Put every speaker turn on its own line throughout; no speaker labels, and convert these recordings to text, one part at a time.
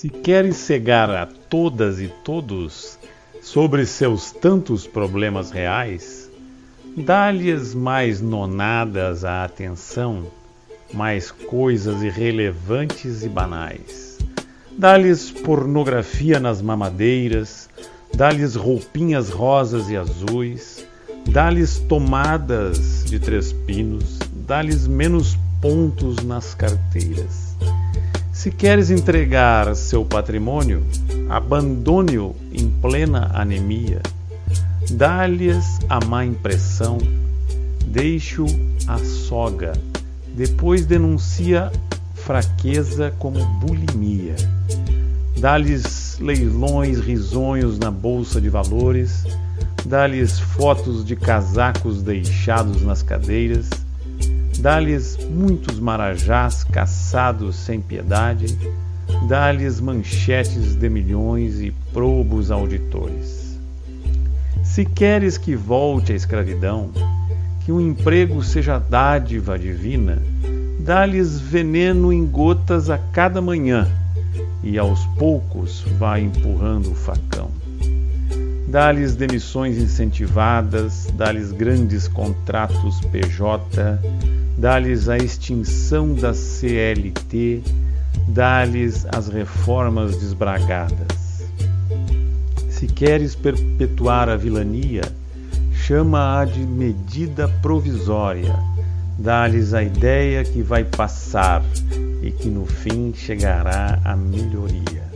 Se queres cegar a todas e todos sobre seus tantos problemas reais, dá-lhes mais nonadas a atenção, mais coisas irrelevantes e banais. Dá-lhes pornografia nas mamadeiras, dá-lhes roupinhas rosas e azuis, dá-lhes tomadas de três pinos, dá-lhes menos pontos nas carteiras se queres entregar seu patrimônio, abandone-o em plena anemia. Dá-lhes a má impressão, deixe-o à soga, depois denuncia fraqueza como bulimia. Dá-lhes leilões risonhos na bolsa de valores, dá-lhes fotos de casacos deixados nas cadeiras Dá-lhes muitos marajás caçados sem piedade, dá-lhes manchetes de milhões e probos auditores. Se queres que volte a escravidão, que o emprego seja dádiva divina, dá-lhes veneno em gotas a cada manhã, e aos poucos vai empurrando o facão. Dá-lhes demissões incentivadas, dá-lhes grandes contratos PJ, dá-lhes a extinção da CLT, dá-lhes as reformas desbragadas. Se queres perpetuar a vilania, chama-a de medida provisória, dá-lhes a ideia que vai passar e que no fim chegará à melhoria.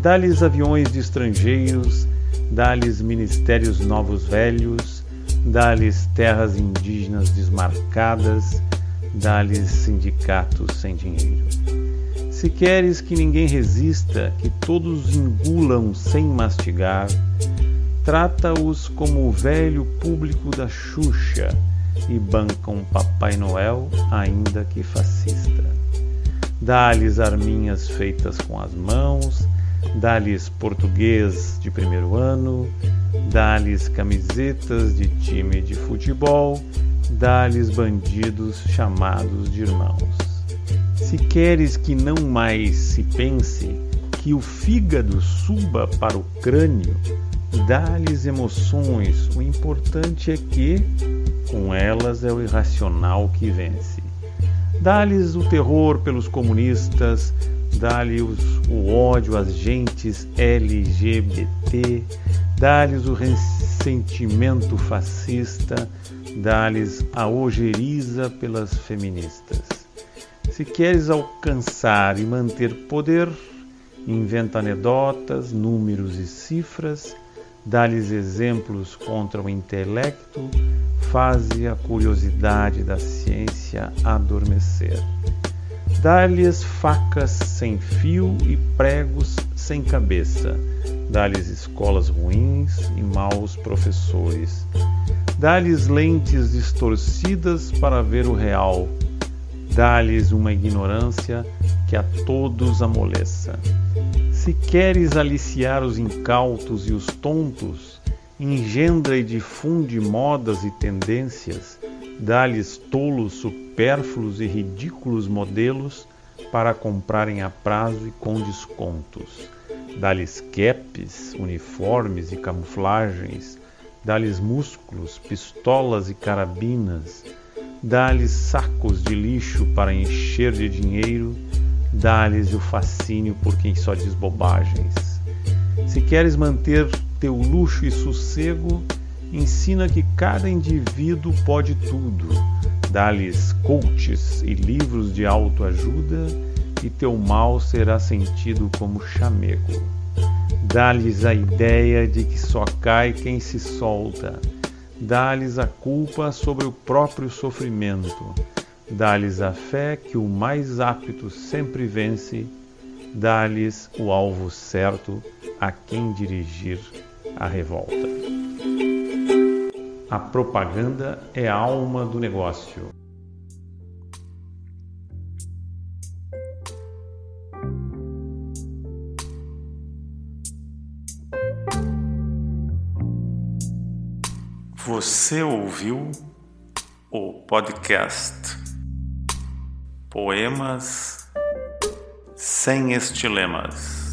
Dá-lhes aviões de estrangeiros, dá-lhes ministérios novos velhos, dá-lhes terras indígenas desmarcadas, dá-lhes sindicatos sem dinheiro. Se queres que ninguém resista, que todos engulam sem mastigar, trata-os como o velho público da Xuxa e bancam Papai Noel, ainda que fascista. Dá-lhes arminhas feitas com as mãos, dá-lhes português de primeiro ano, dá-lhes camisetas de time de futebol, dá-lhes bandidos chamados de irmãos. Se queres que não mais se pense que o fígado suba para o crânio, dá-lhes emoções, o importante é que, com elas, é o irracional que vence. Dá-lhes o terror pelos comunistas, dá-lhes o ódio às gentes LGBT, dá-lhes o ressentimento fascista, dá-lhes a ojeriza pelas feministas. Se queres alcançar e manter poder, inventa anedotas, números e cifras, dá-lhes exemplos contra o intelecto, faze a curiosidade da ciência adormecer. Dá-lhes facas sem fio e pregos sem cabeça. Dá-lhes escolas ruins e maus professores. Dá-lhes lentes distorcidas para ver o real. Dá-lhes uma ignorância que a todos amoleça. Se queres aliciar os incautos e os tontos, engendra e difunde modas e tendências, dá-lhes tolos supérfluos e ridículos modelos para comprarem a prazo e com descontos. Dá-lhes capes, uniformes e camuflagens, dá-lhes músculos, pistolas e carabinas, dá-lhes sacos de lixo para encher de dinheiro, dá-lhes o fascínio por quem só diz bobagens. Se queres manter teu luxo e sossego, ensina que cada indivíduo pode tudo. Dá-lhes coaches e livros de autoajuda e teu mal será sentido como chamego. Dá-lhes a ideia de que só cai quem se solta. dá-lhes a culpa sobre o próprio sofrimento, dá-lhes a fé que o mais apto sempre vence, dá-lhes o alvo certo a quem dirigir a revolta. A propaganda é a alma do negócio.
Você ouviu o podcast Poemas sem Estilemas.